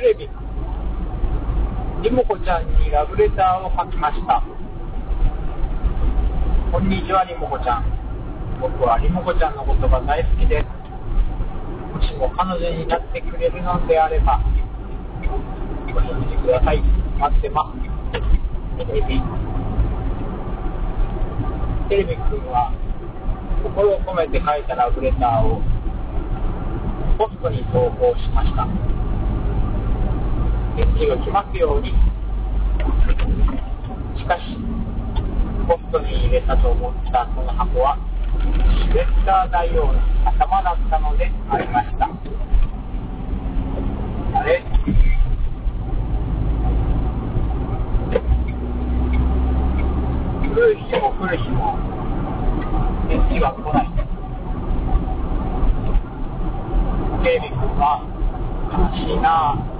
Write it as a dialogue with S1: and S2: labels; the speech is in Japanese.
S1: りもこちゃんにラブレターを書きました。こんにちは、りもこちゃん。僕はりもこちゃんのことが大好きです。もしも彼女になってくれるのであれば、お返事ください。待ってます。テレビ。テレビくんは、心を込めて書いたラブレターを、ポストに投稿しました。返事が来ますように。しかし、ポストに入れたと思ったその箱は、シュレッダー大王の頭だったのでありました。あれ？来る日も来る日も、返事が来ない。テレビ君は、悲しいなぁ、と